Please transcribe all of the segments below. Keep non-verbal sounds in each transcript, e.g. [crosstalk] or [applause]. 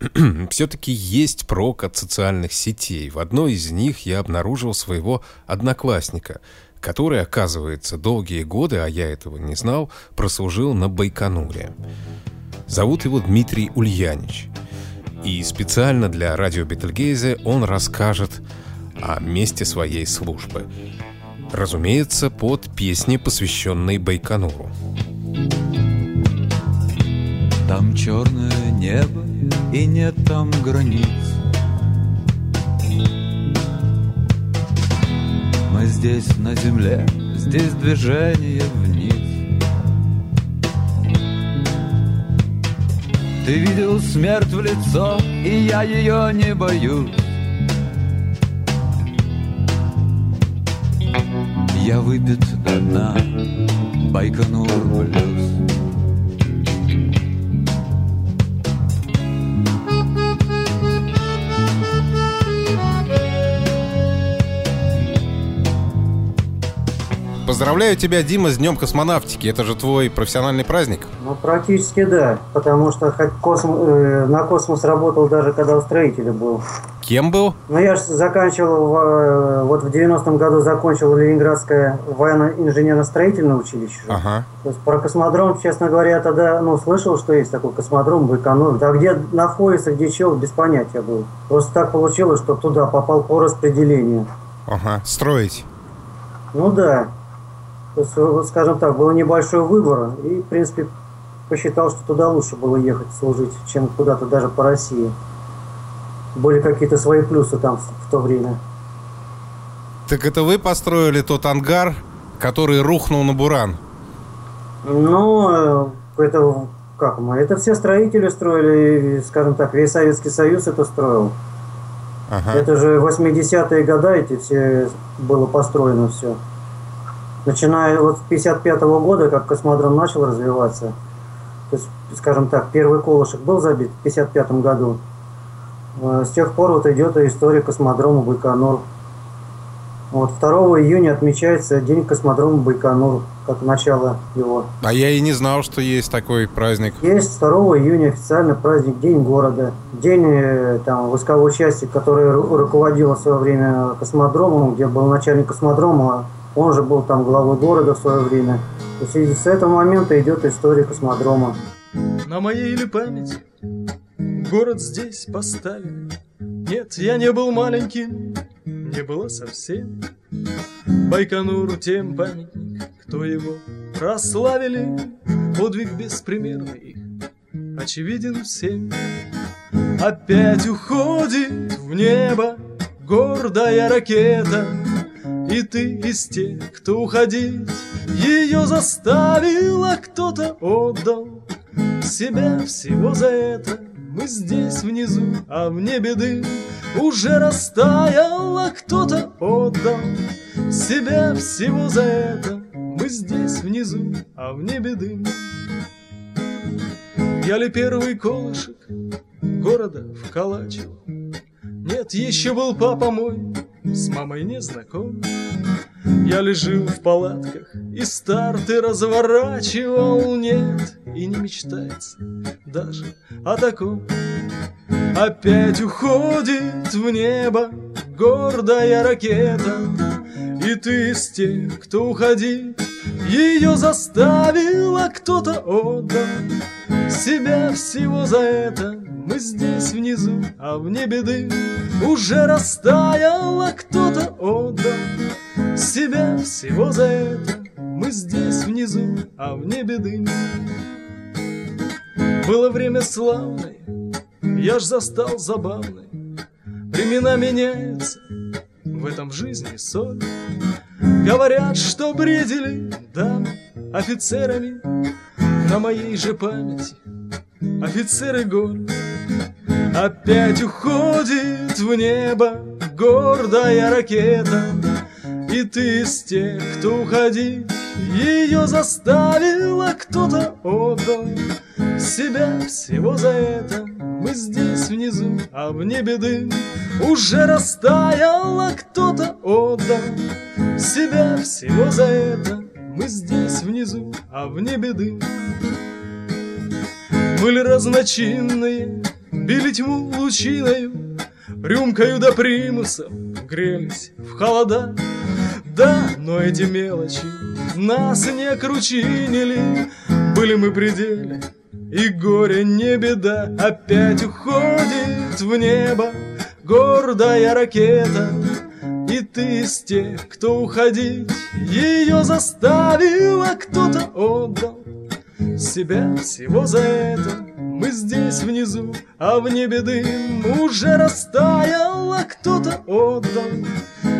[clears throat] все-таки есть прок от социальных сетей. В одной из них я обнаружил своего одноклассника, который, оказывается, долгие годы, а я этого не знал, прослужил на Байконуре. Зовут его Дмитрий Ульянич. И специально для радио Бетельгейзе он расскажет о месте своей службы. Разумеется, под песни, посвященные Байконуру. Там черное небо и нет там границ. Мы здесь на земле, здесь движение вниз. Ты видел смерть в лицо, и я ее не боюсь. Я выпит до дна, Байконур блюз Поздравляю тебя, Дима, с Днем космонавтики. Это же твой профессиональный праздник. Ну, практически да. Потому что космо, э, на космос работал даже когда у строителя был. Кем был? Ну, я же заканчивал, в, э, вот в 90-м году закончил Ленинградское военно-инженерно-строительное училище. Ага. То есть про космодром, честно говоря, я тогда, ну, слышал, что есть такой космодром, Байконур. Да где находится, где чего, без понятия был. Просто так получилось, что туда попал по распределению. Ага, строить. Ну да. Вот, скажем так, был небольшой выбор, и, в принципе, посчитал, что туда лучше было ехать служить, чем куда-то даже по России. Были какие-то свои плюсы там в, в то время. Так это вы построили тот ангар, который рухнул на Буран? Ну, это как мы? Это все строители строили, скажем так, весь Советский Союз это строил. Ага. Это же 80-е годы эти все было построено все начиная вот с 55 -го года, как космодром начал развиваться, то есть, скажем так, первый колышек был забит в 55 году, э, с тех пор вот идет история космодрома Байконур. Вот 2 июня отмечается День космодрома Байконур, как начало его. А я и не знал, что есть такой праздник. Есть 2 июня официальный праздник День города. День э, там, войсковой части, которая руководила в свое время космодромом, где был начальник космодрома он же был там главой города в свое время. То есть с этого момента идет история космодрома. На моей ли памяти город здесь поставили? Нет, я не был маленьким, не было совсем. Байконуру тем памятник, кто его прославили, подвиг беспримерный очевиден всем. Опять уходит в небо гордая ракета, и ты из тех, кто уходить Ее заставил, а кто-то отдал. Себя всего за это Мы здесь внизу, а в небе дым Уже растаял, кто-то отдал. Себя всего за это Мы здесь внизу, а в небе дым Я ли первый колышек Города вколачивал? Нет, еще был папа мой с мамой не знаком. Я лежал в палатках и старты разворачивал, нет, и не мечтается даже о таком. Опять уходит в небо гордая ракета, и ты из тех, кто уходить ее заставил, а кто-то отдал себя всего за это. Мы здесь внизу, а в небе Уже растаял, а кто-то отдал Себя всего за это. Мы здесь внизу, а в небе Было время славное, я ж застал забавное. Времена меняются, в этом жизни соль. Говорят, что бредили, да, офицерами. На моей же памяти офицеры голь Опять уходит в небо гордая ракета И ты из тех, кто уходить ее заставил, а кто-то отдал себя всего за это. Мы здесь внизу, а в небе дым уже растаял, а кто-то отдал себя всего за это. Мы здесь внизу, а в небе дым были разночинные били тьму лучиною, Рюмкою до примусов грелись в холода. Да, но эти мелочи нас не кручинили, Были мы пределе, и горе не беда, Опять уходит в небо гордая ракета, И ты из тех, кто уходить ее заставил, А кто-то отдал себя всего за это. Мы здесь внизу, а в небе дым уже растаял, а кто-то отдал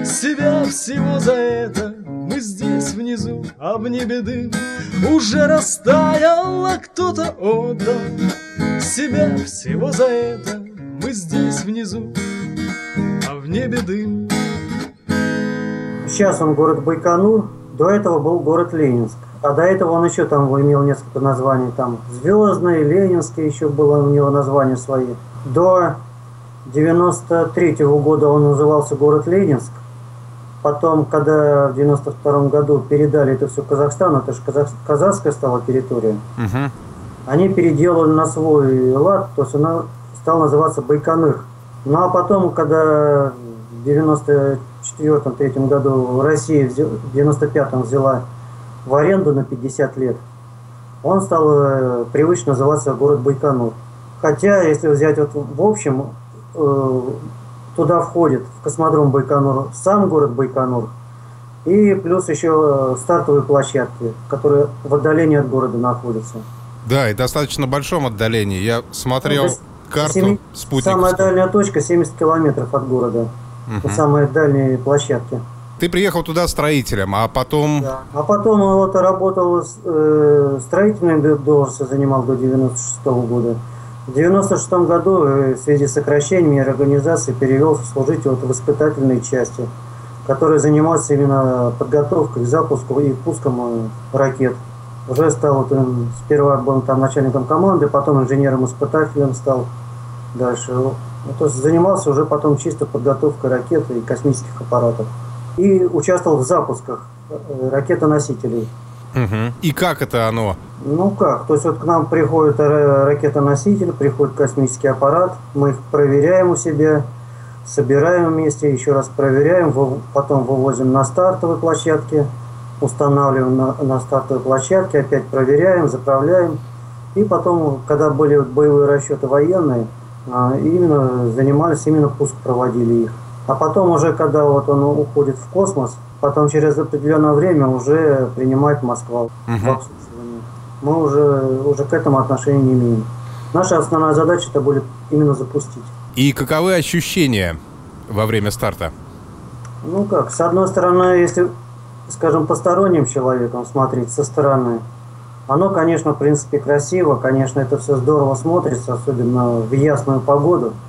себя всего за это. Мы здесь внизу, а в небе дым уже растаял, а кто-то отдал себя всего за это. Мы здесь внизу, а в небе дым. Сейчас он город Байконур, до этого был город Ленинск. А до этого он еще там имел несколько названий. Там Звездный, Ленинский еще было у него названия свои. До 93 -го года он назывался город Ленинск. Потом, когда в 92 году передали это все Казахстану, это же казах, казахская стала территория, угу. они переделали на свой лад, то есть она стала называться Байконур. Ну а потом, когда в 94-3 году Россия в 95-м взяла в аренду на 50 лет, он стал э, привычно называться город Байконур. Хотя, если взять вот в общем, э, туда входит в космодром Байконур сам город Байконур и плюс еще стартовые площадки, которые в отдалении от города находятся. Да, и достаточно большом отдалении. Я смотрел ну, карту 7, спутниковскую. Самая дальняя точка 70 километров от города. Угу. Самые дальние площадки. Ты приехал туда строителем, а потом... Да. А потом вот работал э, строительной должностью, занимал до 96 -го года. В 96 году э, в связи с сокращением организации перевелся служить вот в испытательной части, которая занималась именно подготовкой к запуску и пуском э, ракет. Уже стал вот, сперва был там начальником команды, потом инженером-испытателем стал дальше. Ну, то есть занимался уже потом чисто подготовкой ракет и космических аппаратов и участвовал в запусках э, ракетоносителей. Угу. И как это оно? Ну как, то есть вот к нам приходит ракетоноситель, приходит космический аппарат, мы их проверяем у себя, собираем вместе, еще раз проверяем, потом вывозим на стартовые площадки, устанавливаем на, на стартовой площадке, опять проверяем, заправляем. И потом, когда были боевые расчеты военные, а, именно занимались, именно пуск проводили их. А потом уже, когда вот он уходит в космос, потом через определенное время уже принимает Москва угу. в обслуживании. Мы уже, уже к этому отношения не имеем. Наша основная задача это будет именно запустить. И каковы ощущения во время старта? Ну как, с одной стороны, если, скажем, посторонним человеком смотреть со стороны, оно, конечно, в принципе красиво, конечно, это все здорово смотрится, особенно в ясную погоду –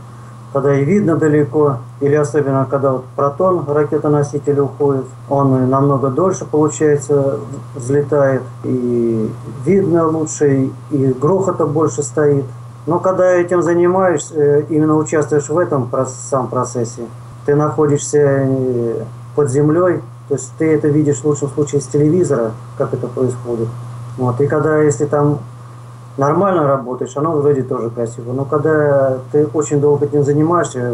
когда и видно далеко, или особенно когда вот протон ракетоноситель уходит, он намного дольше, получается, взлетает, и видно лучше, и грохота больше стоит. Но когда этим занимаешься, э, именно участвуешь в этом сам процессе, ты находишься э, под землей, то есть ты это видишь в лучшем случае с телевизора, как это происходит. Вот. И когда, если там нормально работаешь, оно вроде тоже красиво. Но когда ты очень долго этим занимаешься,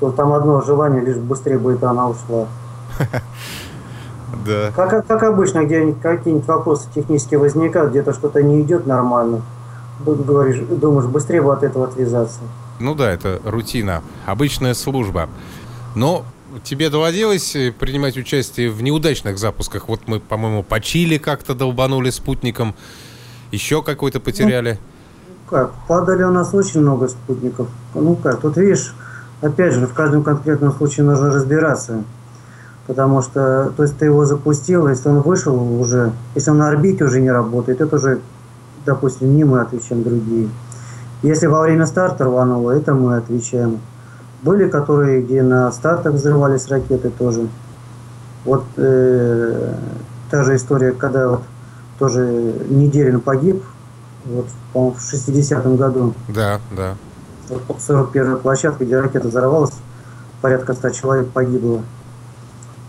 то там одно желание, лишь быстрее бы она ушла. [laughs] Да. Как, как обычно, где какие-нибудь вопросы технически возникают, где-то что-то не идет нормально, говоришь, думаешь, быстрее бы от этого отвязаться. Ну да, это рутина, обычная служба. Но тебе доводилось принимать участие в неудачных запусках? Вот мы, по-моему, по Чили как-то долбанули спутником. Еще какой-то потеряли? Ну, как, падали у нас очень много спутников. Ну как, тут видишь, опять же, в каждом конкретном случае нужно разбираться. Потому что, то есть ты его запустил, если он вышел уже, если он на орбите уже не работает, это уже, допустим, не мы отвечаем, другие. Если во время старта рвануло, это мы отвечаем. Были, которые, где на стартах взрывались ракеты тоже. Вот э, та же история, когда вот тоже Неделин погиб, вот, по-моему, в 60-м году. Да, да. 41-я площадка, где ракета взорвалась, порядка 100 человек погибло.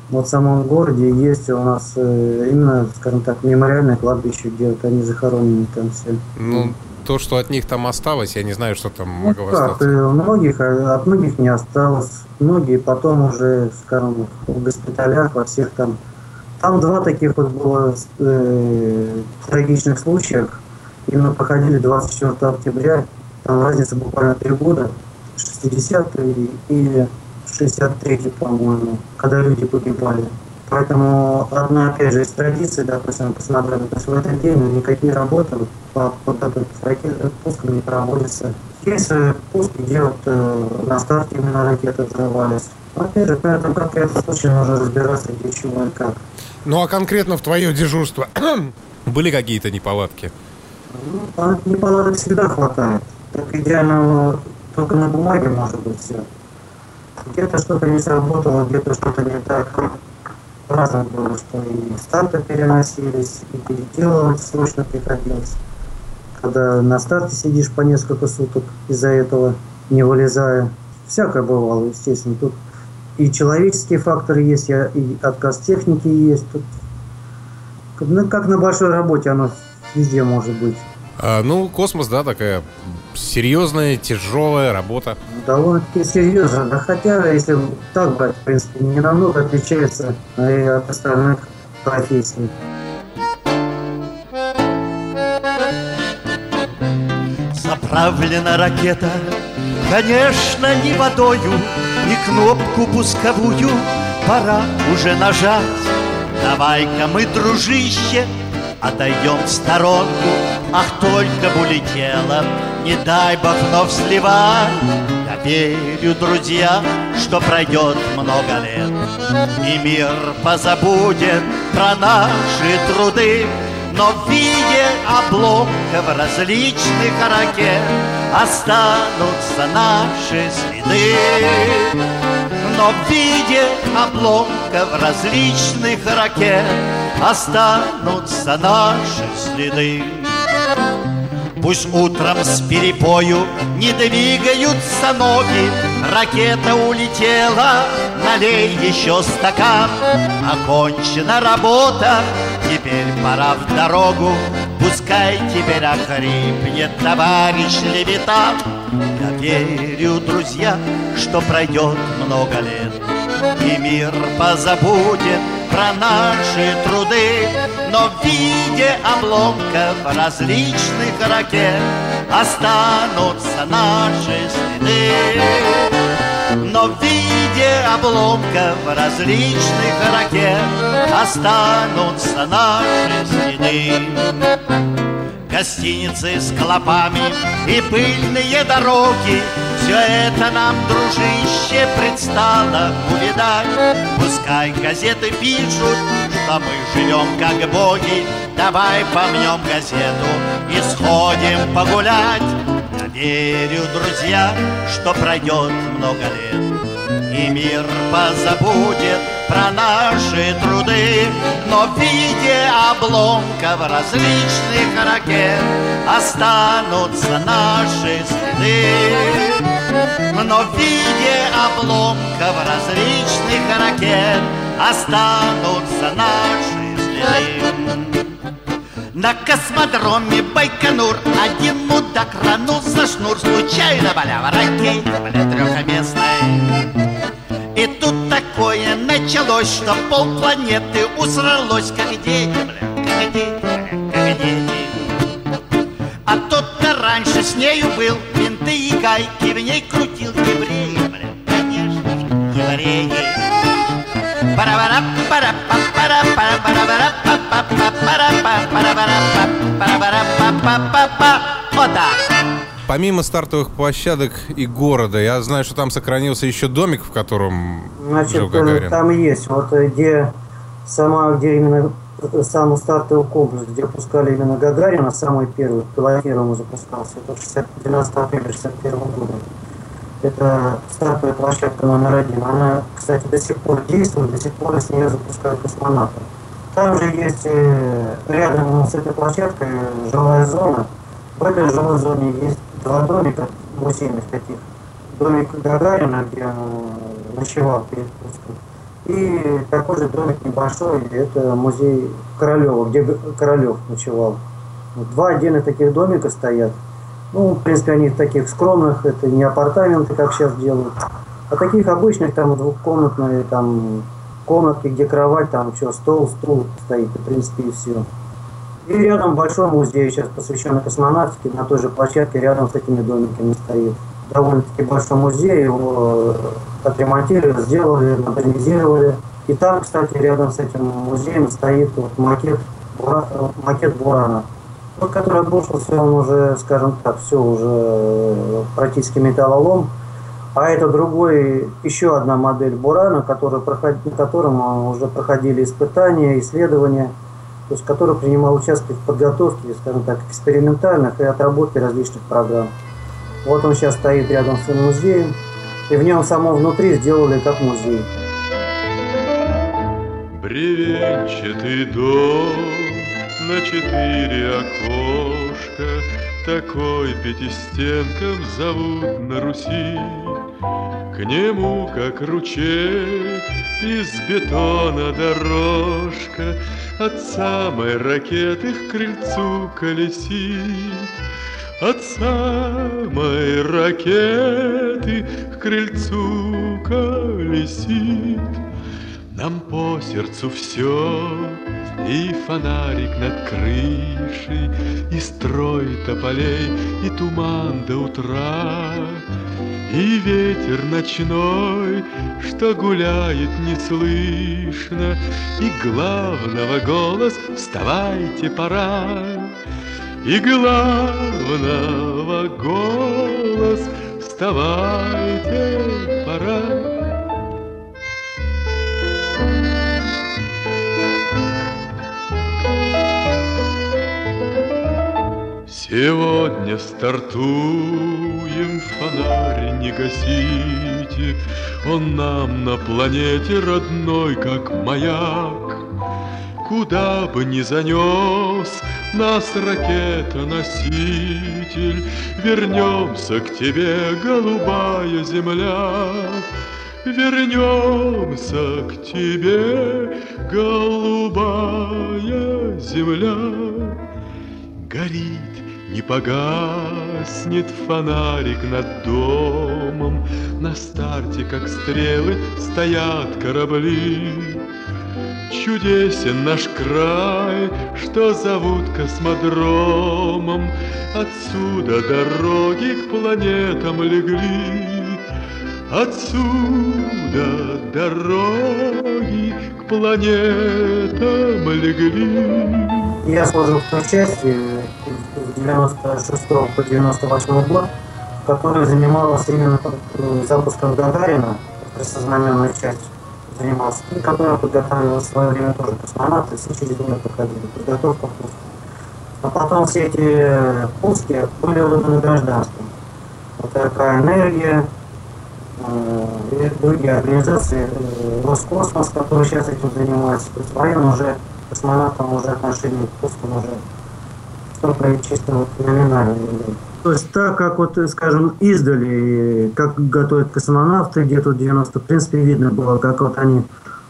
Вот в самом городе есть у нас э, именно, скажем так, мемориальное кладбище, где вот они захоронены там все. Ну, то, что от них там осталось, я не знаю, что там ну, могло как, остаться. Э, многих, э, от многих не осталось. Многие потом уже, скажем, в госпиталях, во всех там. Там два таких вот было э, трагичных случаях. Именно проходили 24 октября. Там разница буквально три года. 60-й и 63-й, по-моему, когда люди погибали. Поэтому одна, опять же, из традиций, допустим, посмотрим, то есть в этот день никакие работы по подготовке ракет пуском не проводятся. Есть пуски, где вот э, на старте именно ракеты взрывались. Опять же, поэтому как в этом случае нужно разбираться, где чего и как. Ну а конкретно в твое дежурство [coughs] были какие-то неполадки? Ну, неполадок всегда хватает. Так идеально только на бумаге может быть все. Где-то что-то не сработало, где-то что-то не так разом было, что и старты переносились, и переделывать срочно приходилось. Когда на старте сидишь по несколько суток из-за этого, не вылезая. Всякое бывало, естественно. Тут и человеческие факторы есть, и отказ техники есть. Тут, ну, как на большой работе оно везде может быть. А, ну, космос, да, такая серьезная, тяжелая работа. Довольно-таки серьезно. Да хотя, если так брать, в принципе, не намного отличается и от остальных профессий. Заправлена ракета, конечно, не водою, И кнопку пусковую пора уже нажать. Давай-ка мы, дружище, отойдем в сторонку, Ах, только бы улетела, не дай бог вновь сливай. Я верю, друзья, что пройдет много лет, И мир позабудет про наши труды, но в виде обломков различных ракет Останутся наши следы. Но в виде обломков различных ракет Останутся наши следы. Пусть утром с перепою не двигаются ноги. Ракета улетела, налей еще стакан. Окончена работа, теперь пора в дорогу Пускай теперь охрипнет товарищ Левитан. Я верю, друзья, что пройдет много лет. И мир позабудет про наши труды. Но в виде обломков различных ракет Останутся наши следы. Но в виде обломков различных ракет. Останутся наши следы. Гостиницы с клопами и пыльные дороги. Все это нам, дружище, предстало увидать. Пускай газеты пишут, что мы живем как боги. Давай помнем газету и сходим погулять. Верю, друзья, что пройдет много лет И мир позабудет про наши труды. Но в виде обломков различных ракет Останутся наши следы. Но в виде обломков различных ракет Останутся наши следы на космодроме Байконур Один мудак ранул за шнур Случайно валява ракета, бля, трехместная И тут такое началось, что полпланеты усралось. Как бля, как бля, как дети А тот-то раньше с нею был Винты и гайки в ней крутил. Евреи, бля, конечно же, евреи Помимо стартовых площадок и города, я знаю, что там сохранился еще домик, в котором Значит, жил Гагарин. там есть, вот где сама, где именно самый стартовый комплекс, где пускали именно Гагарина, самый первый, пилотируемый запускался, это 60, 12 апреля 61 года. Это стартовая площадка номер один. Она, кстати, до сих пор действует, до сих пор с нее запускают космонавтов. Там же есть э, рядом с этой площадкой жилая зона. В этой жилой зоне есть два домика музейных таких. Домик Гагарина, где он ночевал перед пуском. И такой же домик небольшой, это музей Королева, где Королев ночевал. Два отдельных таких домика стоят. Ну, в принципе, они таких скромных, это не апартаменты, как сейчас делают, а таких обычных, там, двухкомнатные, там, комнатки, где кровать, там, что, стол, стул стоит, в принципе, и все. И рядом большой музей сейчас посвященный космонавтике, на той же площадке рядом с этими домиками стоит. Довольно-таки большой музей, его отремонтировали, сделали, модернизировали. И там, кстати, рядом с этим музеем стоит вот макет, макет Бурана. Вот, который обрушился, он уже, скажем так, все уже практически металлолом. А это другой, еще одна модель Бурана, который котором уже проходили испытания, исследования, то есть который принимал участие в подготовке, скажем так, экспериментальных и отработке различных программ. Вот он сейчас стоит рядом с музеем, и в нем самом внутри сделали как музей. Бревенчатый дом на четыре окошка, Такой пятистенком зовут на Руси. К нему, как ручей, из бетона дорожка От самой ракеты к крыльцу колесит. От самой ракеты к крыльцу колесит. Нам по сердцу все, и фонарик над крышей, И строй тополей, и туман до утра, И ветер ночной, что гуляет неслышно, И главного голос «Вставайте, пора!» И главного голос «Вставайте, пора!» Сегодня стартуем, фонарь не гасите, Он нам на планете родной, как маяк. Куда бы ни занес нас ракета-носитель, Вернемся к тебе, голубая земля. Вернемся к тебе, голубая земля. Горит не погаснет фонарик над домом, На старте, как стрелы, стоят корабли. Чудесен наш край, что зовут космодромом, Отсюда дороги к планетам легли. Отсюда дороги к планетам легли. Я служил в с 96 по 98 год, которая занималась именно запуском Гагарина, краснознаменная часть занимался, и которая подготавливала в свое время тоже космонавты, все через нее проходили, подготовка пуска. А потом все эти пуски были выданы гражданством. Вот такая энергия, э, и другие организации, э, Роскосмос, который сейчас этим занимается, то есть военные уже космонавтам уже отношение к пускам уже только чисто номинально То есть так, как вот, скажем, издали, как готовят космонавты, где тут 90, в принципе, видно было, как вот они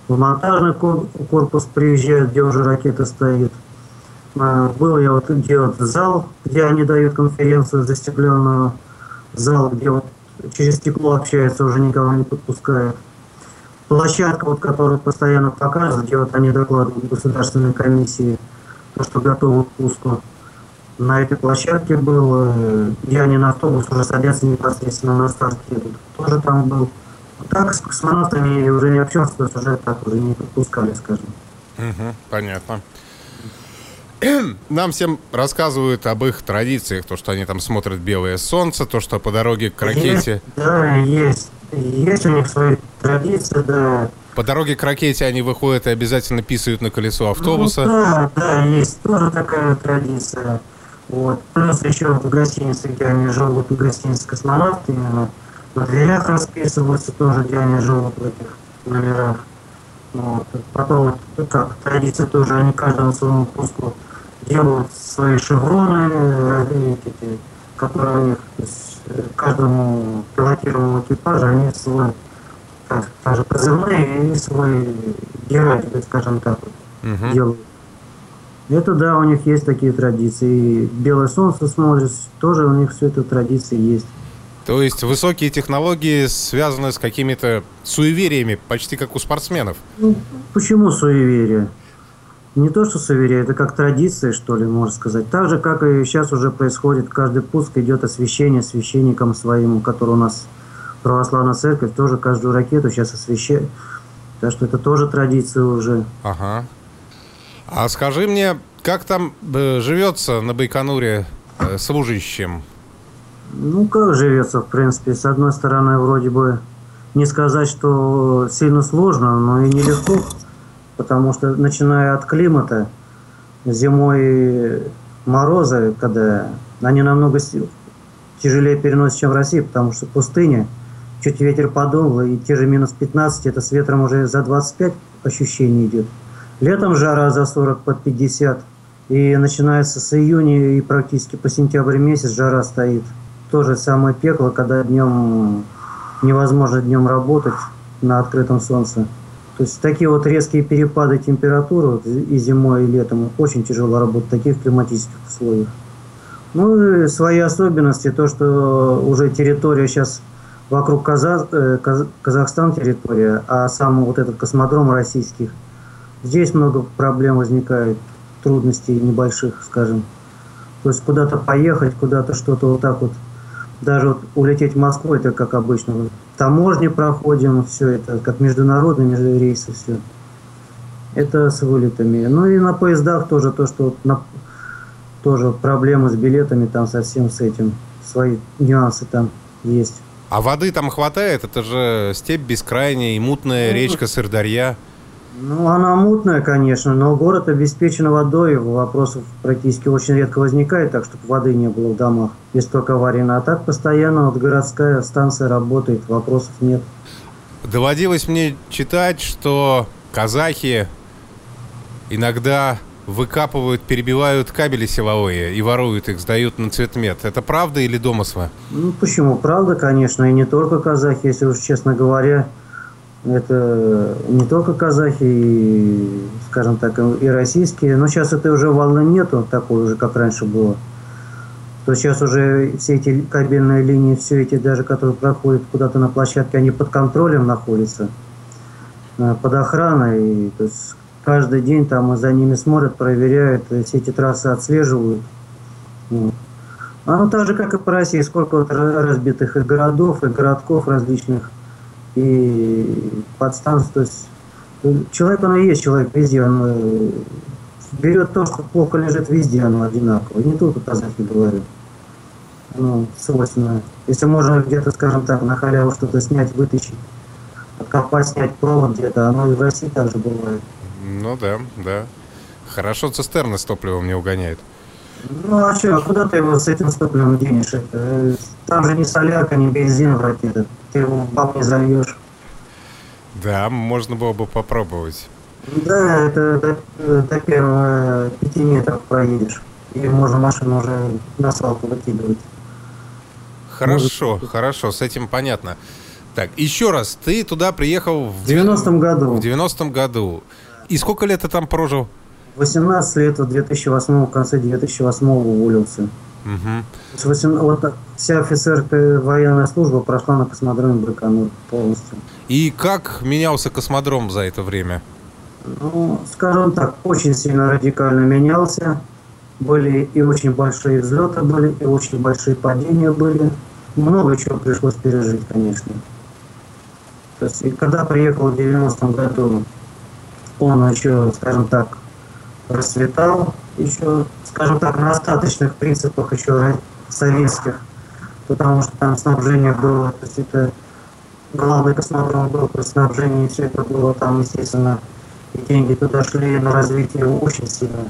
в монтажный корпус приезжают, где уже ракета стоит. А, был я вот где вот зал, где они дают конференцию застекленную, зал, где вот через стекло общаются, уже никого не подпускают площадка, вот, которую постоянно показывают, где вот они докладывают государственной комиссии, то, что готовы к пуску. На этой площадке был, э, где они на автобус уже садятся непосредственно на старт едут. Тоже там был. Так с космонавтами уже не общался, то есть уже так уже не подпускали, скажем. Угу, понятно. Нам всем рассказывают об их традициях, то, что они там смотрят белое солнце, то, что по дороге к ракете... Есть, да, есть. Есть у них свои традиции, да. По дороге к ракете они выходят и обязательно писают на колесо автобуса. Ну, да, да, есть тоже такая традиция. Вот. Плюс еще в гостинице, где они живут, в гостинице космонавт, именно на дверях расписываются тоже, где они живут в этих номерах. Вот. Потом, как традиция тоже, они каждому своему пуску делают свои шевроны, эти, которые у них, то есть каждому пилотируемому экипажу они свой, так, даже позывные и свой герой, скажем так, угу. делают. Это да, у них есть такие традиции. Белое солнце смотришь, тоже у них все это традиции есть. То есть высокие технологии связаны с какими-то суевериями, почти как у спортсменов? Ну, почему суеверия? Не то, что суеверие, это как традиция, что ли, можно сказать. Так же, как и сейчас уже происходит, каждый пуск идет освещение священником своим, который у нас православная церковь, тоже каждую ракету сейчас освещает. Так что это тоже традиция уже. Ага. А скажи мне, как там э, живется на Байконуре э, служащим? Ну, как живется, в принципе. С одной стороны, вроде бы не сказать, что сильно сложно, но и нелегко, потому что, начиная от климата, зимой морозы, когда они намного тяжелее переносят, чем в России, потому что пустыня, чуть ветер подул, и те же минус 15, это с ветром уже за 25 ощущение идет. Летом жара за 40 под 50. И начинается с июня и практически по сентябрь месяц жара стоит. Тоже самое пекло, когда днем невозможно днем работать на открытом солнце. То есть такие вот резкие перепады температуры вот, и зимой, и летом очень тяжело работать в таких климатических условиях. Ну и свои особенности, то, что уже территория сейчас вокруг Казах, э, Казахстан территория, а сам вот этот космодром российских – Здесь много проблем возникает, трудностей небольших, скажем. То есть куда-то поехать, куда-то что-то вот так вот. Даже вот улететь в Москву, это как обычно. Таможни проходим, все это, как международные между рейсы, все. Это с вылетами. Ну и на поездах тоже то, что вот на, тоже проблемы с билетами там совсем с этим. Свои нюансы там есть. А воды там хватает? Это же степь бескрайняя и мутная ну, речка Сырдарья. Ну, она мутная, конечно, но город обеспечен водой, вопросов практически очень редко возникает, так чтобы воды не было в домах, если только аварийно. А так постоянно вот городская станция работает, вопросов нет. Доводилось мне читать, что казахи иногда выкапывают, перебивают кабели силовые и воруют их, сдают на цветмет. Это правда или домыслы? Ну, почему? Правда, конечно, и не только казахи, если уж честно говоря. Это не только казахи, и, скажем так, и российские. Но сейчас это уже волны нету такой уже, как раньше было. То сейчас уже все эти кабельные линии, все эти даже, которые проходят куда-то на площадке, они под контролем находятся, э, под охраной. И, то есть каждый день там за ними смотрят, проверяют, все эти трассы отслеживают. Вот. А ну так же, как и по России, сколько вот разбитых и городов, и городков различных – и подстанцию. То есть человек, он и есть человек везде, он э, берет то, что плохо лежит везде, оно одинаково. Не только казахи говорю. Ну, свойственно. Если можно где-то, скажем так, на халяву что-то снять, вытащить, откопать, снять провод где-то, оно и в России также бывает. Ну да, да. Хорошо цистерны с топливом не угоняет. Ну а что, а куда ты его с этим топливом денешь? Это, там же не солярка, не бензин вроде. Это, ты его не зальешь. Да, можно было бы попробовать. Да, это до, до первого пяти метров проедешь. И можно машину уже на свалку выкидывать. Хорошо, Может... хорошо, с этим понятно. Так, еще раз, ты туда приехал в... В 90-м году. В 90-м году. И сколько лет ты там прожил? 18 лет в 2008 в конце 2008 уволился. Угу. 8, вот вся офицерская военная служба прошла на космодроме Байконур полностью. И как менялся космодром за это время? Ну, скажем так, очень сильно радикально менялся. Были и очень большие взлеты были, и очень большие падения были. Много чего пришлось пережить, конечно. То есть, и когда приехал в 90-м году, он еще, скажем так, расцветал еще, скажем так, на остаточных принципах еще советских, потому что там снабжение было, то есть это главный космодром был при снабжении, все это было там, естественно, и деньги туда шли на развитие очень сильно.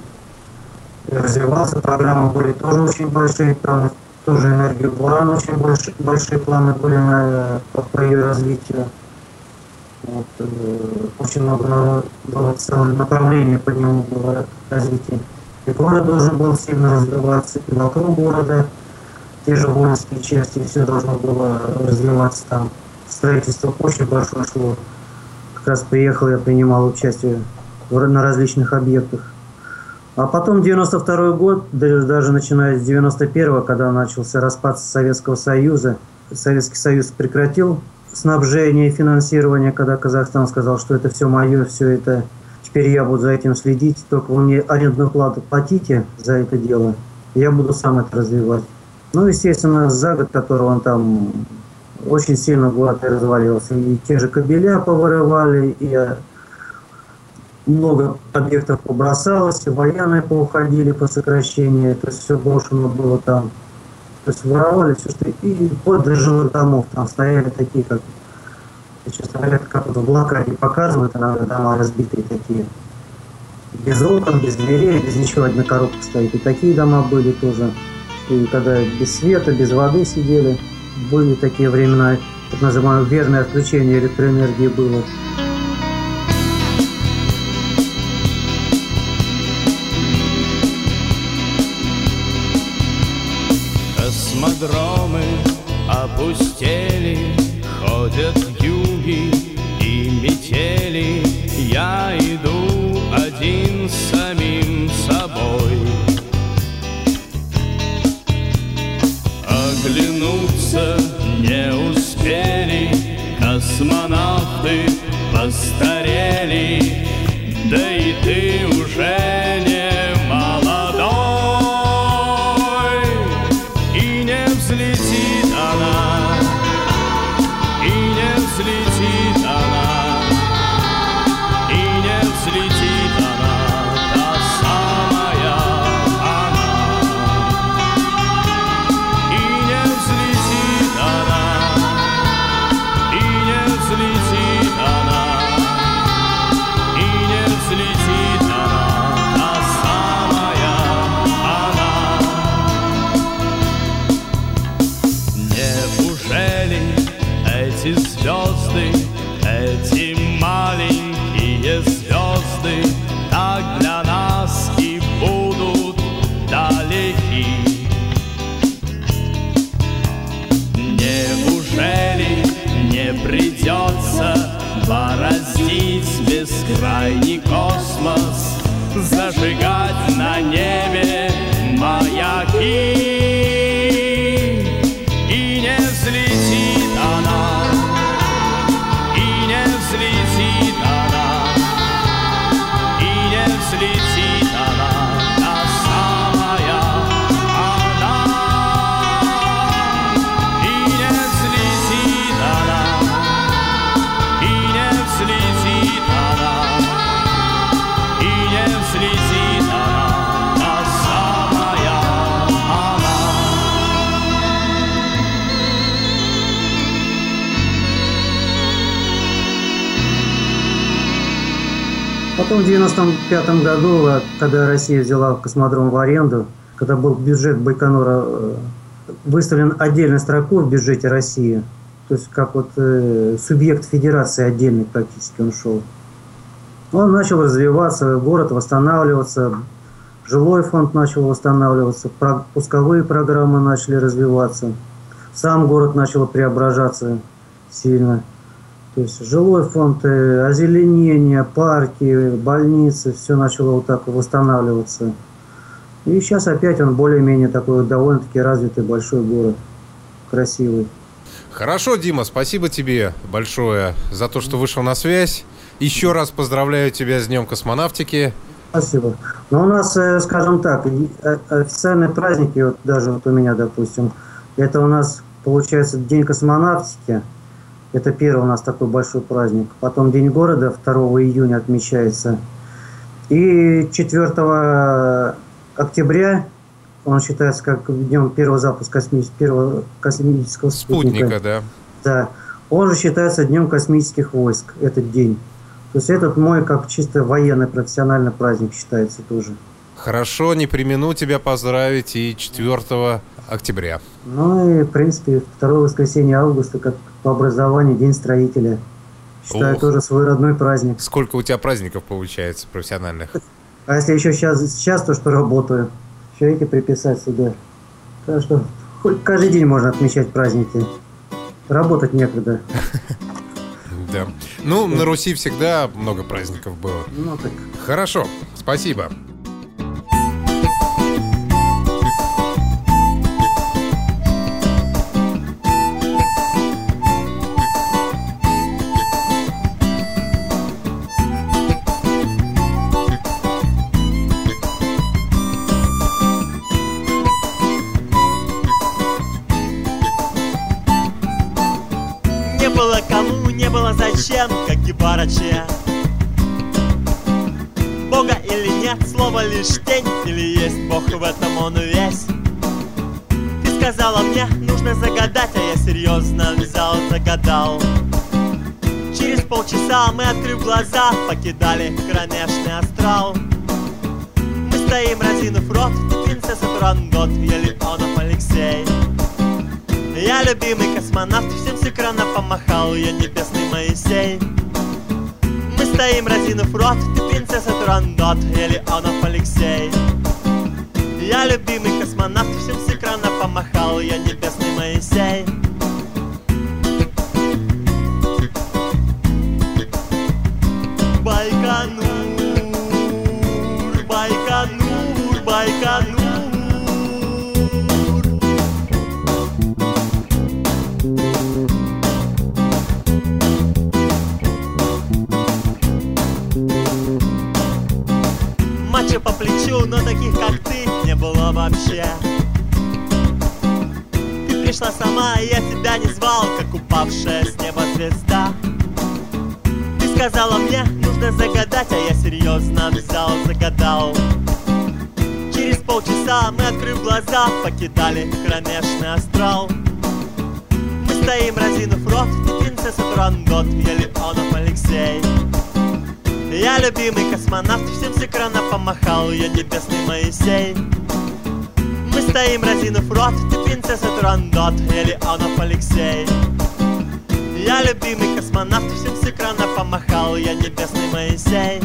И развивался, программы были тоже очень большие, там тоже энергию план очень большие, большие планы были на, по ее развитию. Вот, э, очень много было целое направление по нему было развитие. И город должен был сильно развиваться, и вокруг города те же воинские части, все должно было развиваться там. Строительство очень большое шло. Как раз приехал, я принимал участие на различных объектах. А потом 92 год, даже начиная с 91 когда начался распад Советского Союза, Советский Союз прекратил снабжение и финансирование, когда Казахстан сказал, что это все мое, все это, теперь я буду за этим следить, только вы мне арендную плату платите за это дело, я буду сам это развивать. Ну, естественно, за год, который он там очень сильно город развалился. И те же кабеля повырывали, и много объектов побросалось, и военные поуходили по сокращению, то есть все брошено было там. То есть воровали все, что... И до жилых домов там стояли такие, как... Сейчас говорят, как вот в блокаде показывают, иногда дома разбитые такие. Без окон, без дверей, без ничего, одна коробка стоит. И такие дома были тоже. И когда без света, без воды сидели, были такие времена, так называемое верное отключение электроэнергии было. Космодромы опустели, ходят Оглянуться не успели Космонавты постарели Потом в 95 году, э, когда Россия взяла космодром в аренду, когда был бюджет Байконура э, выставлен отдельной строкой в бюджете России, то есть как вот э, субъект федерации отдельный практически он шел. Он начал развиваться, город восстанавливаться, жилой фонд начал восстанавливаться, пусковые программы начали развиваться, сам город начал преображаться сильно. То есть жилой фонд, э, озеленение, парки, больницы, все начало вот так восстанавливаться. И сейчас опять он более-менее такой довольно-таки развитый большой город, красивый. Хорошо, Дима, спасибо тебе большое за то, что вышел на связь. Еще раз поздравляю тебя с Днем космонавтики. Спасибо. Но у нас, э, скажем так, э, официальные праздники, вот даже вот у меня, допустим, это у нас получается День космонавтики. Это первый у нас такой большой праздник. Потом День города 2 июня отмечается. И 4 октября он считается как днем первого запуска космического, первого космического спутника. Спутника, да. Да. Он же считается днем космических войск, этот день. То есть этот мой как чисто военный профессиональный праздник считается тоже. Хорошо, не примену тебя поздравить и 4 октября. Ну и, в принципе, второе воскресенье августа, как по образованию, День строителя. Считаю Ох. тоже свой родной праздник. Сколько у тебя праздников получается профессиональных? А если еще сейчас, сейчас то, что работаю, еще эти приписать сюда. Так что хоть каждый день можно отмечать праздники. Работать некогда. [laughs] Да. Ну, на Руси всегда много праздников было. Ну так Хорошо, спасибо. Загадал Через полчаса мы, открыв глаза Покидали кромешный астрал Мы стоим, разинув рот Ты принцесса Турандот, я Леонов Алексей я любимый космонавт, всем с экрана помахал я небесный Моисей. Мы стоим, разинув рот, ты принцесса Турандот, я Леонов Алексей. Я любимый космонавт, всем с экрана помахал я небесный Моисей. Таких как ты не было вообще. Ты пришла сама, и я тебя не звал, как упавшая с неба звезда. Ты сказала мне, нужно загадать, а я серьезно взял, загадал. Через полчаса мы, открыв глаза, покидали кромешный астрал. Мы стоим, разинув рот, ты принцесса Турандот, я Леонов Алексей я любимый космонавт, всем с экрана помахал я небесный Моисей. Мы стоим, разинув рот, ты принцесса Турандот, я Леонов Алексей. Я любимый космонавт, всем с экрана помахал я небесный Моисей.